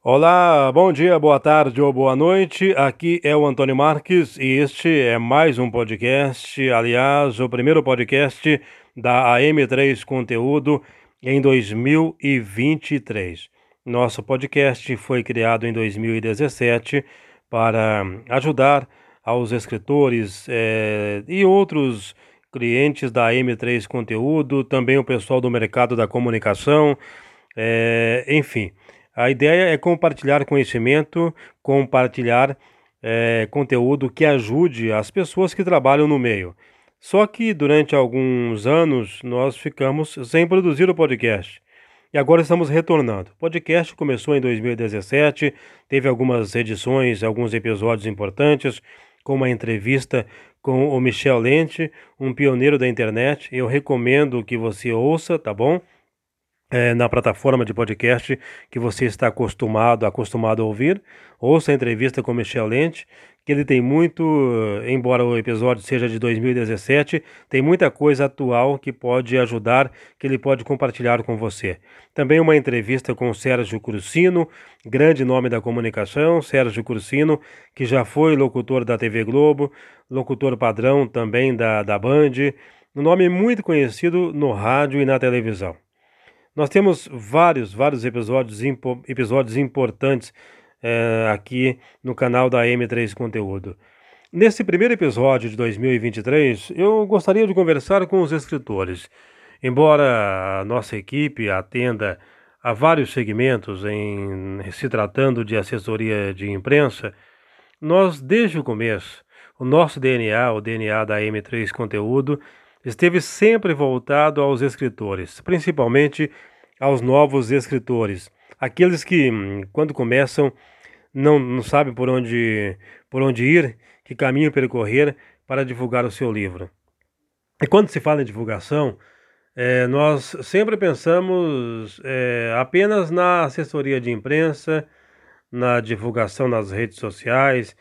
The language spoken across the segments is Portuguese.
Olá, bom dia, boa tarde ou boa noite. Aqui é o Antônio Marques e este é mais um podcast, aliás, o primeiro podcast da AM3 Conteúdo em 2023. Nosso podcast foi criado em 2017 para ajudar aos escritores é, e outros clientes da AM3 Conteúdo, também o pessoal do mercado da comunicação, é, enfim. A ideia é compartilhar conhecimento, compartilhar é, conteúdo que ajude as pessoas que trabalham no meio. Só que durante alguns anos nós ficamos sem produzir o podcast. E agora estamos retornando. O podcast começou em 2017, teve algumas edições, alguns episódios importantes, com uma entrevista com o Michel Lente, um pioneiro da internet. Eu recomendo que você ouça, tá bom? É, na plataforma de podcast que você está acostumado, acostumado a ouvir. Ouça a entrevista com Michel Lente, que ele tem muito, embora o episódio seja de 2017, tem muita coisa atual que pode ajudar, que ele pode compartilhar com você. Também uma entrevista com Sérgio Cursino, grande nome da comunicação, Sérgio Cursino, que já foi locutor da TV Globo, locutor padrão também da, da Band, um nome muito conhecido no rádio e na televisão. Nós temos vários, vários episódios, impo, episódios importantes é, aqui no canal da M3 Conteúdo. Nesse primeiro episódio de 2023, eu gostaria de conversar com os escritores. Embora a nossa equipe atenda a vários segmentos em se tratando de assessoria de imprensa, nós desde o começo, o nosso DNA, o DNA da M3 Conteúdo, esteve sempre voltado aos escritores, principalmente aos novos escritores, aqueles que, hum, quando começam, não, não sabem por onde, por onde ir, que caminho percorrer para divulgar o seu livro. E quando se fala em divulgação, é, nós sempre pensamos é, apenas na assessoria de imprensa, na divulgação nas redes sociais,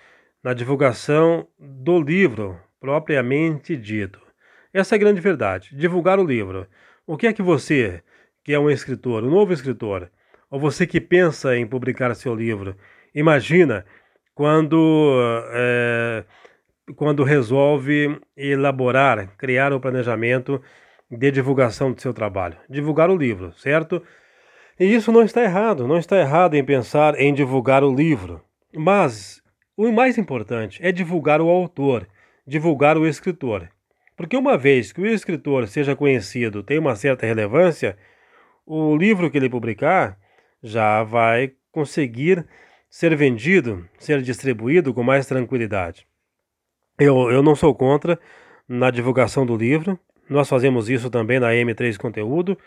na divulgação do livro propriamente dito. Essa é a grande verdade. Divulgar o livro. O que é que você, que é um escritor, um novo escritor, ou você que pensa em publicar seu livro, imagina quando, é, quando resolve elaborar, criar o um planejamento de divulgação do seu trabalho. Divulgar o livro, certo? E isso não está errado, não está errado em pensar em divulgar o livro. Mas o mais importante é divulgar o autor, divulgar o escritor. Porque uma vez que o escritor seja conhecido, tem uma certa relevância, o livro que ele publicar já vai conseguir ser vendido, ser distribuído com mais tranquilidade. Eu, eu não sou contra na divulgação do livro, nós fazemos isso também na M3 Conteúdo,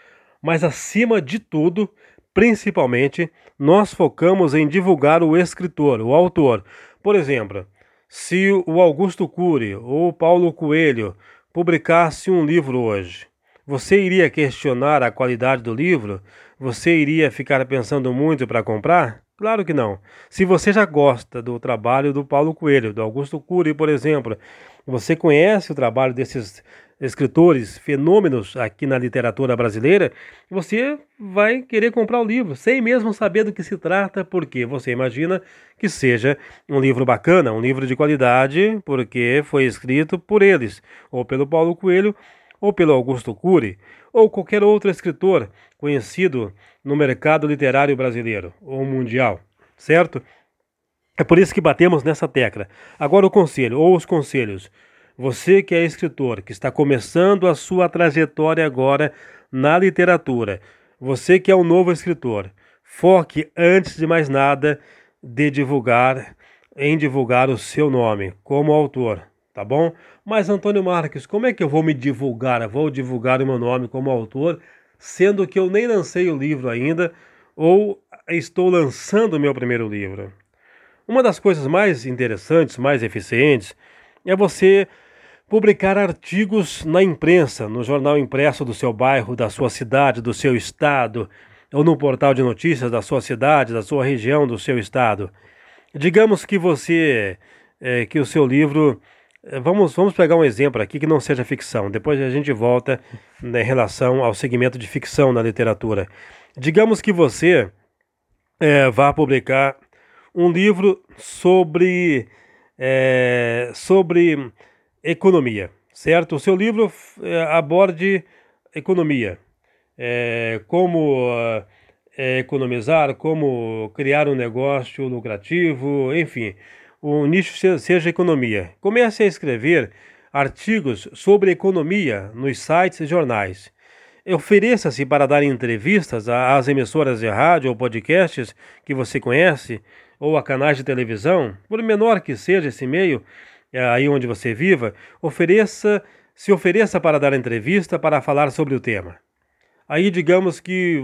mas acima de tudo, principalmente, nós focamos em divulgar o escritor, o autor. Por exemplo, se o Augusto Cury ou o Paulo Coelho publicasse um livro hoje, você iria questionar a qualidade do livro? Você iria ficar pensando muito para comprar? Claro que não. Se você já gosta do trabalho do Paulo Coelho, do Augusto Cury, por exemplo, você conhece o trabalho desses escritores, fenômenos aqui na literatura brasileira, você vai querer comprar o livro, sem mesmo saber do que se trata, porque você imagina que seja um livro bacana, um livro de qualidade, porque foi escrito por eles, ou pelo Paulo Coelho, ou pelo Augusto Cury, ou qualquer outro escritor conhecido no mercado literário brasileiro ou mundial, certo? É por isso que batemos nessa tecla. Agora o conselho, ou os conselhos. Você que é escritor, que está começando a sua trajetória agora na literatura, você que é um novo escritor, foque antes de mais nada de divulgar em divulgar o seu nome como autor, tá bom? Mas Antônio Marques, como é que eu vou me divulgar? Eu vou divulgar o meu nome como autor, sendo que eu nem lancei o livro ainda ou estou lançando o meu primeiro livro. Uma das coisas mais interessantes, mais eficientes, é você publicar artigos na imprensa, no jornal impresso do seu bairro, da sua cidade, do seu estado, ou no portal de notícias da sua cidade, da sua região, do seu estado. Digamos que você, é, que o seu livro, vamos, vamos pegar um exemplo aqui que não seja ficção, depois a gente volta né, em relação ao segmento de ficção na literatura. Digamos que você é, vai publicar um livro sobre, é, sobre economia, certo? O seu livro é, aborde economia, como economizar, como criar um negócio lucrativo, enfim, o nicho seja economia. Comece a escrever artigos sobre economia nos sites e jornais. Ofereça-se para dar entrevistas às emissoras de rádio ou podcasts que você conhece, ou a canais de televisão, por menor que seja esse meio, é, aí onde você viva, ofereça, se ofereça para dar entrevista para falar sobre o tema. Aí digamos que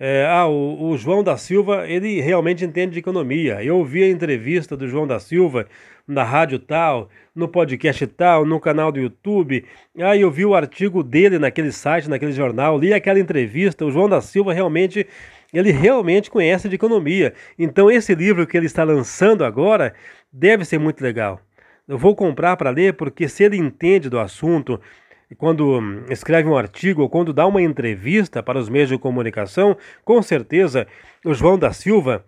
é, ah, o, o, João da Silva, ele realmente entende de economia. Eu ouvi a entrevista do João da Silva na rádio tal, no podcast tal, no canal do YouTube. Aí eu vi o artigo dele naquele site, naquele jornal, li aquela entrevista. O João da Silva realmente, ele realmente conhece de economia. Então esse livro que ele está lançando agora deve ser muito legal. Eu vou comprar para ler porque se ele entende do assunto, quando hum, escreve um artigo ou quando dá uma entrevista para os meios de comunicação, com certeza o João da Silva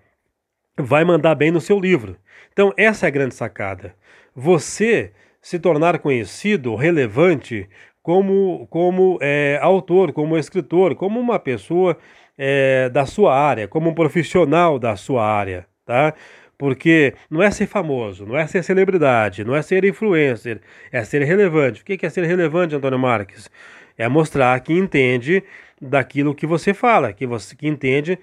vai mandar bem no seu livro. Então, essa é a grande sacada. Você se tornar conhecido, relevante, como, como é, autor, como escritor, como uma pessoa é, da sua área, como um profissional da sua área, tá? Porque não é ser famoso, não é ser celebridade, não é ser influencer, é ser relevante. O que é ser relevante, Antônio Marques? É mostrar que entende daquilo que você fala, que você que entende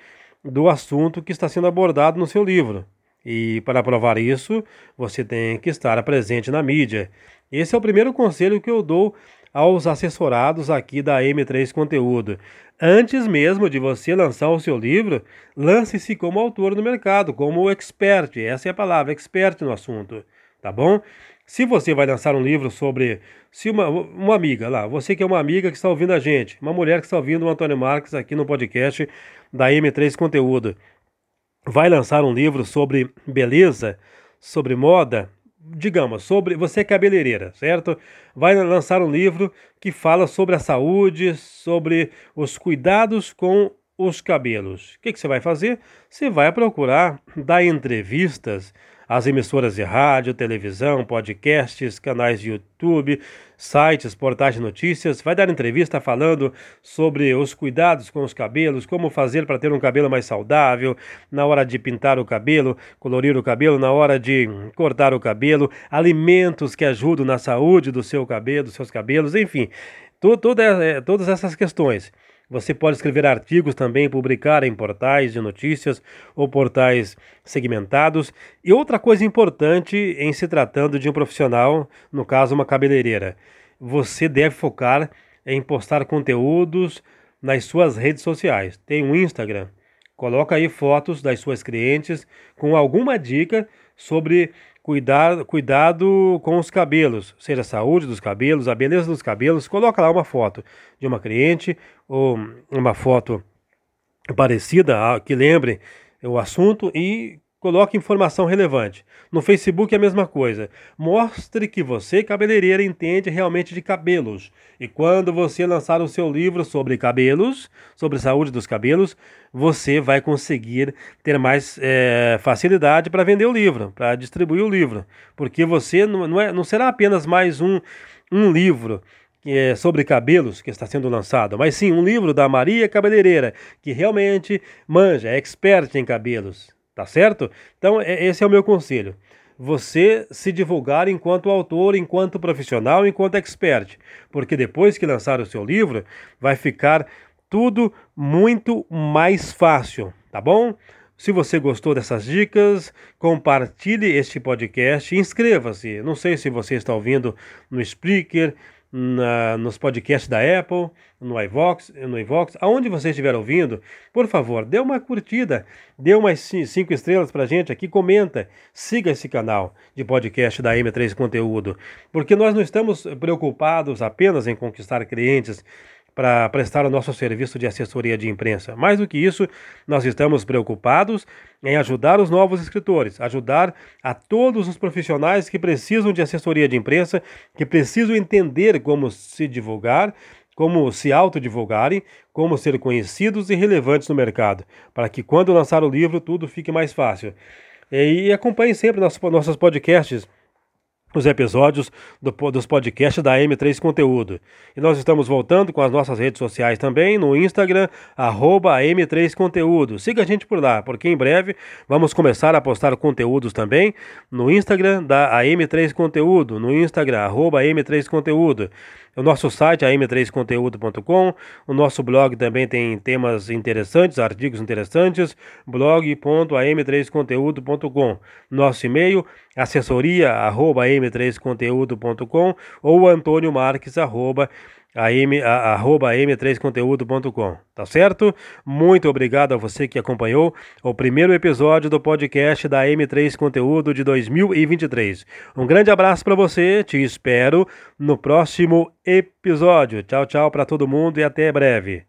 do assunto que está sendo abordado no seu livro. E para provar isso, você tem que estar presente na mídia. Esse é o primeiro conselho que eu dou aos assessorados aqui da M3 Conteúdo. Antes mesmo de você lançar o seu livro, lance-se como autor no mercado, como expert. Essa é a palavra, expert no assunto, tá bom? Se você vai lançar um livro sobre se uma, uma amiga lá, você que é uma amiga que está ouvindo a gente, uma mulher que está ouvindo o Antônio Marques aqui no podcast da M3 Conteúdo, vai lançar um livro sobre beleza, sobre moda, digamos, sobre você é cabeleireira, certo? Vai lançar um livro que fala sobre a saúde, sobre os cuidados com os cabelos. O que, que você vai fazer? Você vai procurar dar entrevistas as emissoras de rádio, televisão, podcasts, canais de YouTube, sites, portais de notícias, vai dar entrevista falando sobre os cuidados com os cabelos, como fazer para ter um cabelo mais saudável, na hora de pintar o cabelo, colorir o cabelo, na hora de cortar o cabelo, alimentos que ajudam na saúde do seu cabelo, dos seus cabelos, enfim, toda, é, todas essas questões. Você pode escrever artigos também, publicar em portais de notícias ou portais segmentados. E outra coisa importante em se tratando de um profissional, no caso uma cabeleireira, você deve focar em postar conteúdos nas suas redes sociais. Tem um Instagram, coloca aí fotos das suas clientes com alguma dica sobre cuidar, cuidado com os cabelos, seja a saúde dos cabelos, a beleza dos cabelos, coloca lá uma foto de uma cliente ou uma foto parecida que lembre o assunto e Coloque informação relevante. No Facebook é a mesma coisa. Mostre que você, cabeleireira, entende realmente de cabelos. E quando você lançar o seu livro sobre cabelos, sobre saúde dos cabelos, você vai conseguir ter mais é, facilidade para vender o livro, para distribuir o livro. Porque você não, não, é, não será apenas mais um, um livro é, sobre cabelos que está sendo lançado, mas sim um livro da Maria Cabeleireira, que realmente manja, é expert em cabelos. Tá certo? Então, é, esse é o meu conselho. Você se divulgar enquanto autor, enquanto profissional, enquanto expert. Porque depois que lançar o seu livro, vai ficar tudo muito mais fácil, tá bom? Se você gostou dessas dicas, compartilhe este podcast, inscreva-se. Não sei se você está ouvindo no Spreaker, na, nos podcasts da Apple, no iVox, no iVox, aonde você estiver ouvindo, por favor, dê uma curtida, dê umas cinco estrelas pra gente aqui, comenta, siga esse canal de podcast da M3 Conteúdo, porque nós não estamos preocupados apenas em conquistar clientes, para prestar o nosso serviço de assessoria de imprensa. Mais do que isso, nós estamos preocupados em ajudar os novos escritores, ajudar a todos os profissionais que precisam de assessoria de imprensa, que precisam entender como se divulgar, como se autodivulgarem, como ser conhecidos e relevantes no mercado, para que quando lançar o livro tudo fique mais fácil. E, acompanhe sempre nossos podcasts os episódios do, dos podcasts da M3 Conteúdo. E nós estamos voltando com as nossas redes sociais também, no Instagram, arroba M3 Conteúdo. Siga a gente por lá, porque em breve vamos começar a postar conteúdos também no Instagram da AM3 Conteúdo, no Instagram, arroba M3 Conteúdo. O nosso site é am3conteúdo.com. O nosso blog também tem temas interessantes, artigos interessantes, blog.am3conteúdo.com. Nosso e-mail assessoria@am3conteúdo.com ou Antônio Marques arroba am, a, arroba m3conteúdo.com, tá certo? Muito obrigado a você que acompanhou o primeiro episódio do podcast da M3 Conteúdo de 2023. Um grande abraço para você, te espero no próximo episódio. Tchau, tchau para todo mundo e até breve.